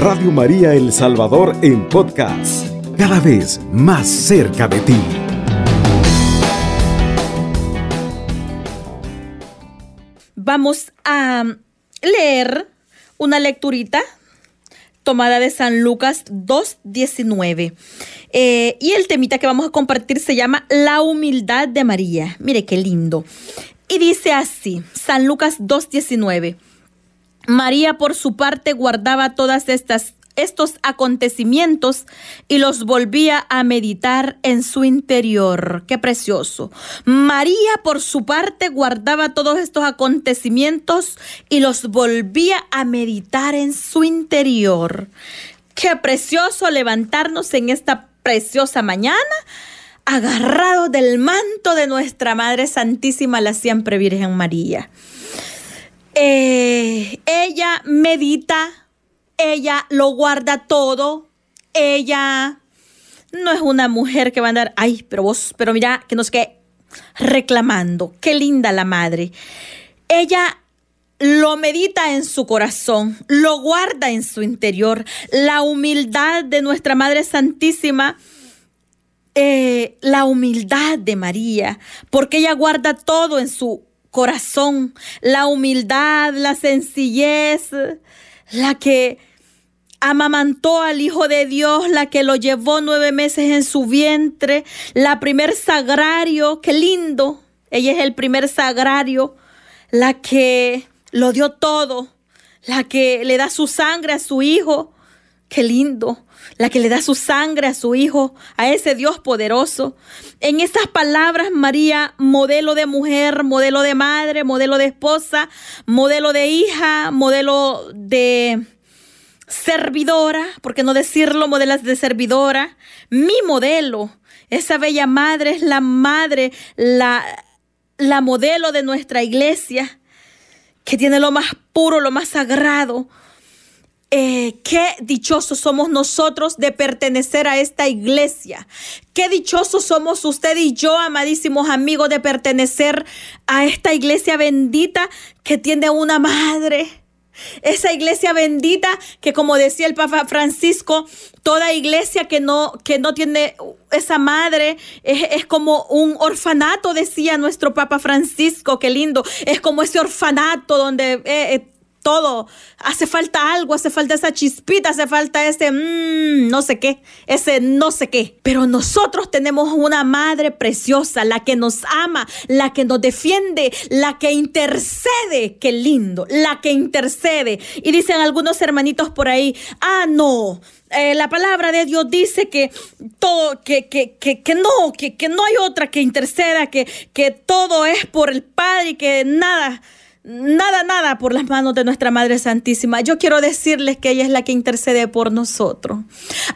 Radio María El Salvador en podcast, cada vez más cerca de ti. Vamos a leer una lecturita tomada de San Lucas 2.19. Eh, y el temita que vamos a compartir se llama La humildad de María. Mire qué lindo. Y dice así, San Lucas 2.19. María por su parte guardaba todas estas estos acontecimientos y los volvía a meditar en su interior. Qué precioso. María, por su parte, guardaba todos estos acontecimientos y los volvía a meditar en su interior. Qué precioso levantarnos en esta preciosa mañana agarrado del manto de nuestra Madre Santísima, la siempre Virgen María. Eh, ella medita ella lo guarda todo, ella no es una mujer que va a andar, ay, pero vos, pero mira, que nos quede reclamando, qué linda la madre. Ella lo medita en su corazón, lo guarda en su interior. La humildad de nuestra Madre Santísima, eh, la humildad de María, porque ella guarda todo en su corazón. La humildad, la sencillez, la que amamantó al Hijo de Dios, la que lo llevó nueve meses en su vientre, la primer sagrario, qué lindo, ella es el primer sagrario, la que lo dio todo, la que le da su sangre a su Hijo, qué lindo, la que le da su sangre a su Hijo, a ese Dios poderoso. En esas palabras, María, modelo de mujer, modelo de madre, modelo de esposa, modelo de hija, modelo de servidora, por qué no decirlo, modelas de servidora, mi modelo. Esa bella madre es la madre, la modelo de nuestra iglesia, que tiene lo más puro, lo más sagrado. Eh, qué dichosos somos nosotros de pertenecer a esta iglesia. Qué dichosos somos usted y yo, amadísimos amigos, de pertenecer a esta iglesia bendita que tiene una madre esa iglesia bendita que como decía el Papa Francisco, toda iglesia que no, que no tiene esa madre es, como un orfanato, decía nuestro Papa Francisco, qué lindo. Es como ese orfanato donde... Eh, eh, todo. Hace falta algo, hace falta esa chispita, hace falta ese mmm, no sé qué, ese no sé qué. Pero nosotros tenemos una madre preciosa, la que nos ama, la que nos defiende, la que intercede. Qué lindo, la que intercede. Y dicen algunos hermanitos por ahí, ah, no. Eh, la palabra de Dios dice que todo, que, que, que, que no, que, no hay otra que interceda, que, que todo es por el Padre y que nada nada, nada por las manos de nuestra Madre Santísima. Yo quiero decirles que ella es la que intercede por nosotros.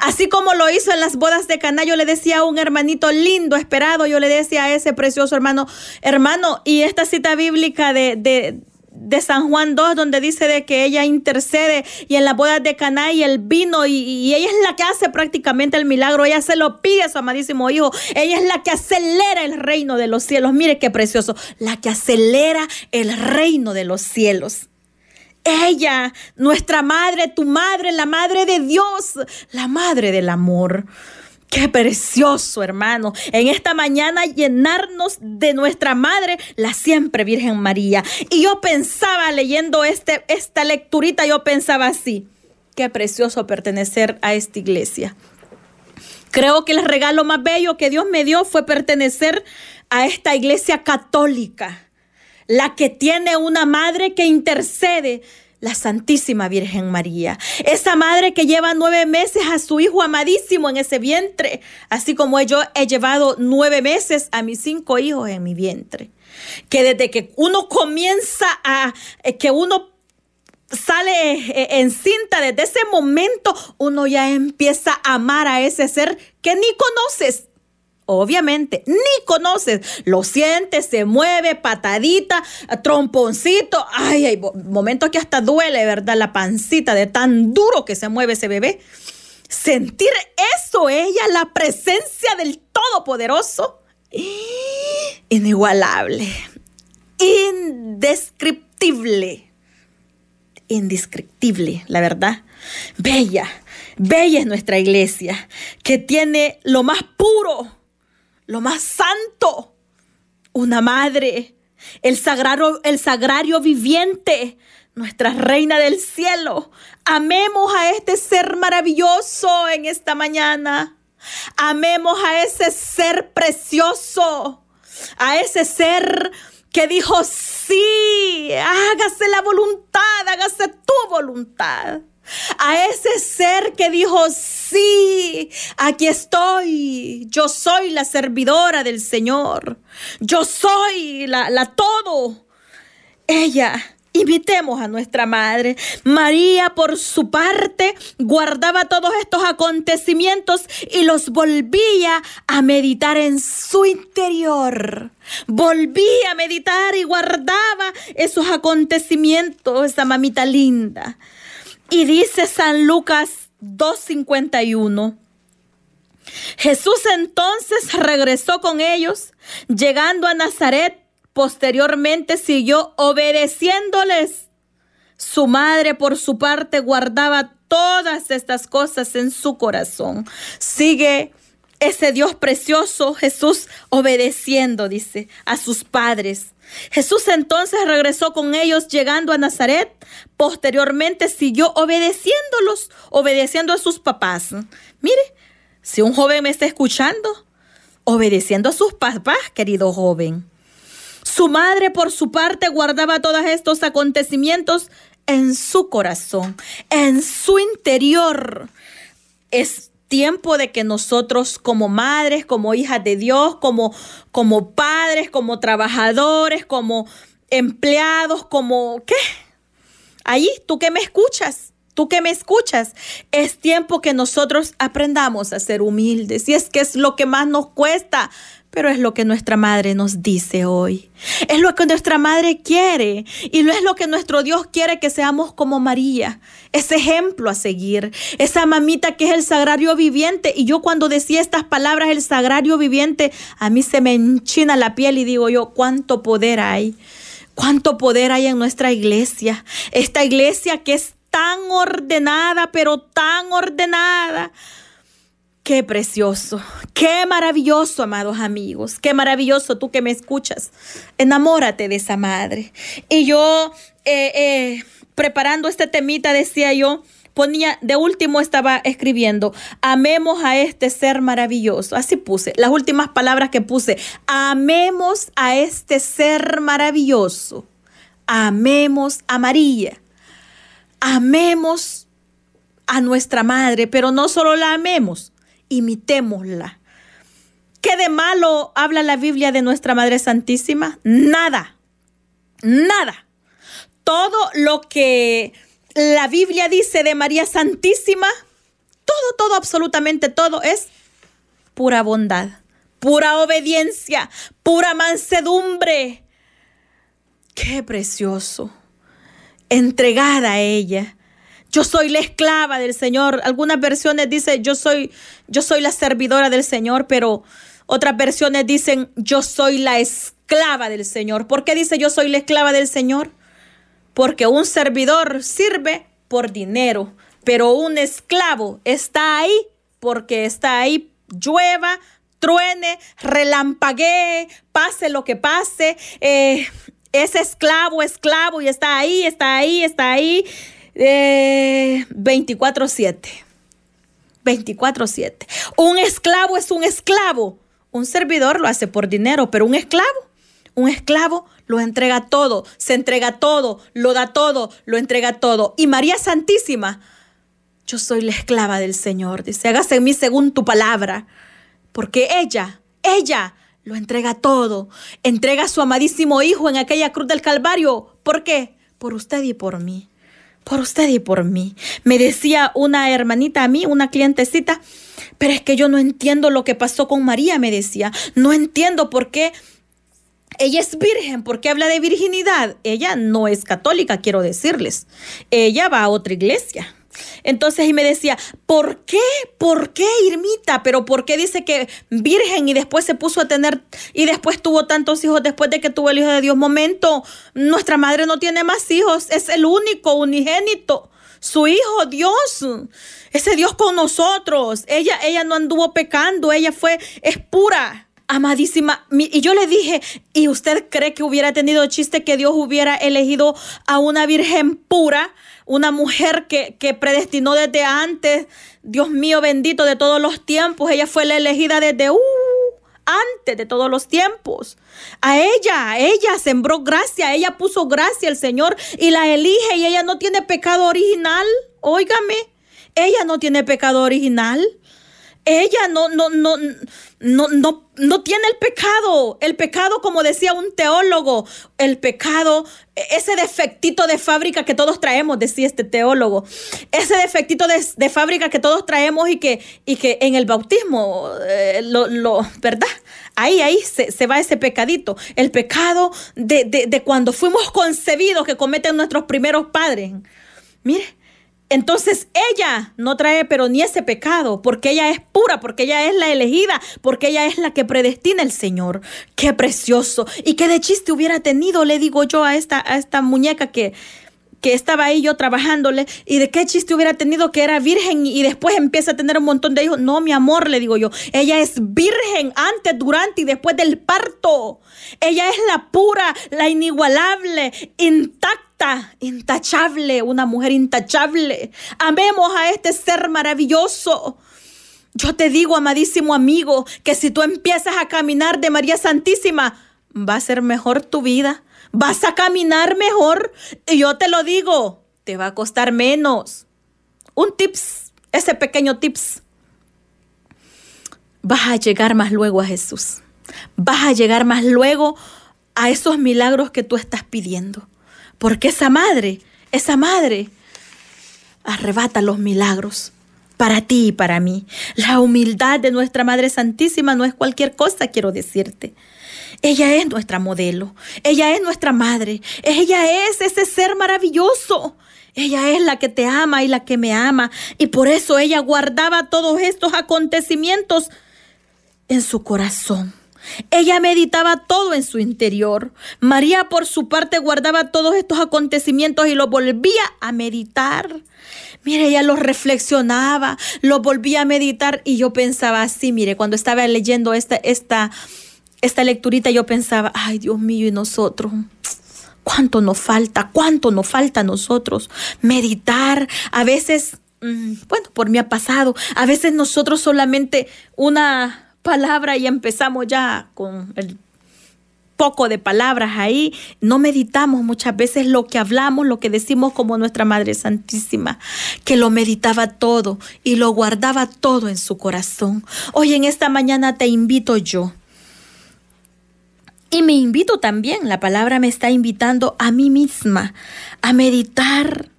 Así como lo hizo en las bodas de Caná, yo le decía a un hermanito lindo, esperado, yo le decía a ese precioso hermano, hermano, y esta cita bíblica de, de de San Juan 2, donde dice de que ella intercede y en la boda de Caná y el vino y, ella es la que hace prácticamente el milagro, ella se lo pide a su amadísimo hijo, ella es la que acelera el reino de los cielos, mire qué precioso, la que acelera el reino de los cielos. Ella, nuestra madre, tu madre, la madre de Dios, la madre del amor. Qué precioso, hermano. En esta mañana llenarnos de nuestra Madre, la siempre Virgen María. Y yo pensaba leyendo este, esta lecturita, yo pensaba así. Qué precioso pertenecer a esta iglesia. Creo que el regalo más bello que Dios me dio fue pertenecer a esta iglesia católica, la que tiene una madre que intercede la Santísima Virgen María. Esa madre que lleva nueve meses a su hijo amadísimo en ese vientre, así como yo he llevado nueve meses a mis cinco hijos en mi vientre. Que desde que uno comienza a, eh, que uno sale eh, en cinta, desde ese momento uno ya empieza a amar a ese ser que ni conoces Obviamente, ni conoces, lo sientes, se mueve, patadita, tromponcito. Ay, hay momentos que hasta duele, ¿verdad? La pancita de tan duro que se mueve ese bebé. Sentir eso, ella, la presencia del Todopoderoso, inigualable, indescriptible. indescriptible, la verdad. Bella, bella es nuestra iglesia, que tiene lo más puro, lo más santo, una madre, el sagrario, el sagrario viviente, nuestra reina del cielo. Amemos a este ser maravilloso en esta mañana. Amemos a ese ser precioso, a ese ser que dijo, sí, hágase la voluntad, hágase tu voluntad. A ese ser que dijo, sí, aquí estoy, yo soy la servidora del Señor, yo soy la, la todo. Ella Imitemos a nuestra Madre. María, por su parte, guardaba todos estos acontecimientos y los volvía a meditar en su interior. Volvía a meditar y guardaba esos acontecimientos, esa mamita linda. Y dice San Lucas 2.51. Jesús entonces regresó con ellos, llegando a Nazaret Posteriormente siguió obedeciéndoles. Su madre, por su parte, guardaba todas estas cosas en su corazón. Sigue ese Dios precioso, Jesús, obedeciendo, dice, a sus padres. Jesús entonces regresó con ellos llegando a Nazaret. Posteriormente siguió obedeciéndolos, obedeciendo a sus papás. Mire, si un joven me está escuchando, obedeciendo a sus papás, querido joven. Su madre, por su parte, guardaba todos estos acontecimientos en su corazón, en su interior. Es tiempo de que nosotros como madres, como hijas de Dios, como, como padres, como trabajadores, como empleados, como ¿qué? Ahí, tú que me escuchas, tú que me escuchas, es tiempo que nosotros aprendamos a ser humildes. Y es que es lo que más nos cuesta pero es lo que nuestra madre nos dice hoy. Es lo que nuestra madre quiere y no es lo que nuestro Dios quiere que seamos como María. Ese ejemplo a seguir. Esa mamita que es el sagrario viviente. Y yo cuando decía estas palabras, el sagrario viviente, a mí se me enchina la piel y digo yo, ¿cuánto poder hay? ¿Cuánto poder hay en nuestra iglesia? Esta iglesia que es tan ordenada, pero tan ordenada Qué precioso, qué maravilloso, amados amigos, qué maravilloso tú que me escuchas. Enamórate de esa madre. Y yo, eh, eh, preparando este temita, decía yo, ponía, de último estaba escribiendo, amemos a este ser maravilloso. Así puse, las últimas palabras que puse, amemos a este ser maravilloso. Amemos a María. Amemos a nuestra madre, pero no solo la amemos, imitémosla. ¿Qué de malo habla la Biblia de nuestra Madre Santísima? Nada, nada. Todo lo que la Biblia dice de María Santísima, todo, todo, absolutamente todo es pura bondad, pura obediencia, pura mansedumbre. Qué precioso. Entregada a ella yo soy la esclava del Señor. Algunas versiones dicen yo soy, yo soy la servidora del Señor, pero otras versiones dicen yo soy la esclava del Señor. ¿Por qué dice yo soy la esclava del Señor? Porque un servidor sirve por dinero, pero un esclavo está ahí porque está ahí, llueva, truene, relampaguee, pase lo que pase. Eh, es esclavo, esclavo y está ahí, está ahí, está ahí. 24-7. Eh, 24-7. Un esclavo es un esclavo. Un servidor lo hace por dinero, pero un esclavo, un esclavo lo entrega todo, se entrega todo, lo da todo, lo entrega todo. Y María Santísima, yo soy la esclava del Señor. Dice, hágase en mí según tu palabra. Porque ella, ella lo entrega todo. Entrega a su amadísimo Hijo en aquella cruz del Calvario. ¿Por qué? Por usted y por mí por usted y por mí. Me decía una hermanita a mí, una clientecita, pero es que yo no entiendo lo que pasó con María, me decía. No entiendo por qué ella es virgen, ¿por qué habla de virginidad? Ella no es católica, quiero decirles. Ella va a otra iglesia. Entonces, y me decía, ¿por qué? ¿Por qué, Irmita? Pero ¿por qué dice que virgen y después se puso a tener, y después tuvo tantos hijos después de que tuvo el hijo de Dios? Momento, nuestra madre no tiene más hijos, es el único unigénito. Su hijo, Dios, ese Dios con nosotros. Ella, ella no anduvo pecando, ella fue, es pura. Amadísima, y yo le dije, ¿y usted cree que hubiera tenido chiste que Dios hubiera elegido a una virgen pura? una mujer que, que predestinó desde antes, Dios mío bendito de todos los tiempos, ella fue la elegida desde uh, antes de todos los tiempos. A ella, a ella sembró gracia, ella puso gracia al Señor y la elige y ella no tiene pecado original. Óigame, ella no tiene pecado original. Ella no, no, no, no, no, no tiene el pecado. El pecado, como decía un teólogo, el pecado, ese defectito de fábrica que todos traemos, decía este teólogo, ese defectito de, fábrica que todos traemos y que, y que en el bautismo, eh, lo, ¿verdad? Ahí, ahí se, se, va ese pecadito. El pecado de, de, de cuando fuimos concebidos que cometen nuestros primeros padres. Mire, entonces ella no trae pero ni ese pecado, porque ella es pura, porque ella es la elegida, porque ella es la que predestina el Señor. Qué precioso. Y qué de chiste hubiera tenido, le digo yo a esta, a esta muñeca que, que estaba ahí yo trabajándole y de qué chiste hubiera tenido que era virgen y después empieza a tener un montón de hijos. No, mi amor, le digo yo, ella es virgen antes, durante y después del parto. Ella es la pura, la inigualable, intacta intachable, una mujer intachable. Amemos a este ser maravilloso. Yo te digo, amadísimo amigo, que si tú empiezas a caminar de María Santísima, va a ser mejor tu vida. Vas a caminar mejor. Y yo te lo digo, te va a costar menos. Un tips, ese pequeño tips. Vas a llegar más luego a Jesús. Vas a llegar más luego a esos milagros que tú estás pidiendo. Porque esa madre, esa madre, arrebata los milagros para ti y para mí. La humildad de nuestra Madre Santísima no es cualquier cosa, quiero decirte. Ella es nuestra modelo, ella es nuestra madre, ella es ese ser maravilloso. Ella es la que te ama y la que me ama. Y por eso ella guardaba todos estos acontecimientos en su corazón. Ella meditaba todo en su interior. María, por su parte, guardaba todos estos acontecimientos y los volvía a meditar. Mire, ella los reflexionaba, los volvía a meditar y yo pensaba así, mire, cuando estaba leyendo esta, esta, esta lecturita, yo pensaba, ay Dios mío, y nosotros. ¿Cuánto nos falta? ¿Cuánto nos falta a nosotros? Meditar. A veces, mm, bueno, por mí ha pasado. A veces nosotros solamente una palabra y empezamos ya con el poco de palabras ahí, no meditamos muchas veces lo que hablamos, lo que decimos como nuestra Madre Santísima, que lo meditaba todo y lo guardaba todo en su corazón. Hoy en esta mañana te invito yo. Y me invito también, la palabra me está invitando a mí misma a meditar,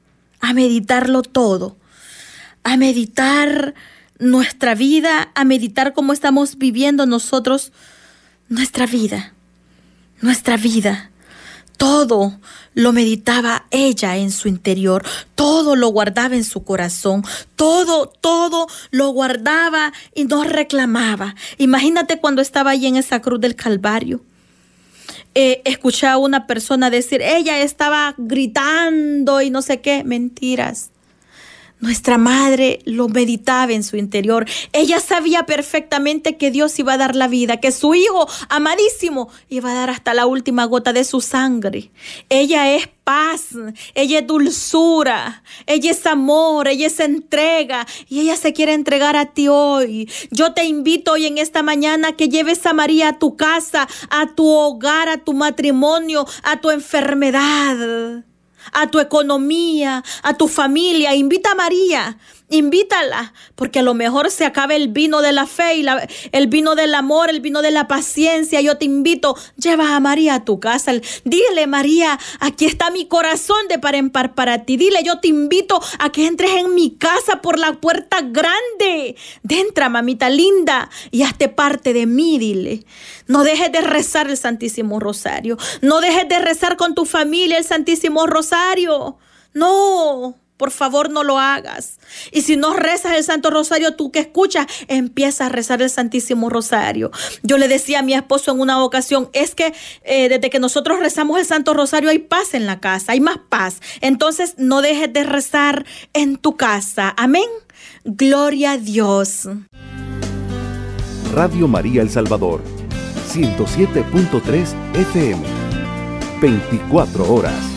a meditarlo todo, a meditar nuestra vida, a meditar cómo estamos viviendo nosotros nuestra vida, nuestra vida. Todo lo meditaba ella en su interior, todo lo guardaba en su corazón, todo, todo lo guardaba y no reclamaba. Imagínate cuando estaba ahí en esa cruz del Calvario. Eh, escuché a una persona decir, ella estaba gritando y no sé qué, mentiras. Nuestra madre lo meditaba en su interior. Ella sabía perfectamente que Dios iba a dar la vida, que su hijo amadísimo iba a dar hasta la última gota de su sangre. Ella es paz, ella es dulzura, ella es amor, ella es entrega y ella se quiere entregar a ti hoy. Yo te invito hoy en esta mañana que lleves a María a tu casa, a tu hogar, a tu matrimonio, a tu enfermedad a tu economía, a tu familia. Invita a María, invítala, porque a lo mejor se acaba el vino de la fe y el vino del amor, el vino de la paciencia. Yo te invito, lleva a María a tu casa. Dile, María, aquí está mi corazón de par en par para ti. Dile, yo te invito a que entres en mi casa por la puerta grande. Entra, mamita linda, y hazte parte de mí, dile. No dejes de rezar el Santísimo Rosario. No dejes de rezar con tu familia el Santísimo Rosario. No. Por favor, no lo hagas. Y si no rezas el Santo Rosario, tú que escuchas, empieza a rezar el Santísimo Rosario. Yo le decía a mi esposo en una ocasión, es que eh, desde que nosotros rezamos el Santo Rosario hay paz en la casa, hay más paz. Entonces no dejes de rezar en tu casa. Amén. Gloria a Dios. Radio María El Salvador, 107.3 FM, 24 horas.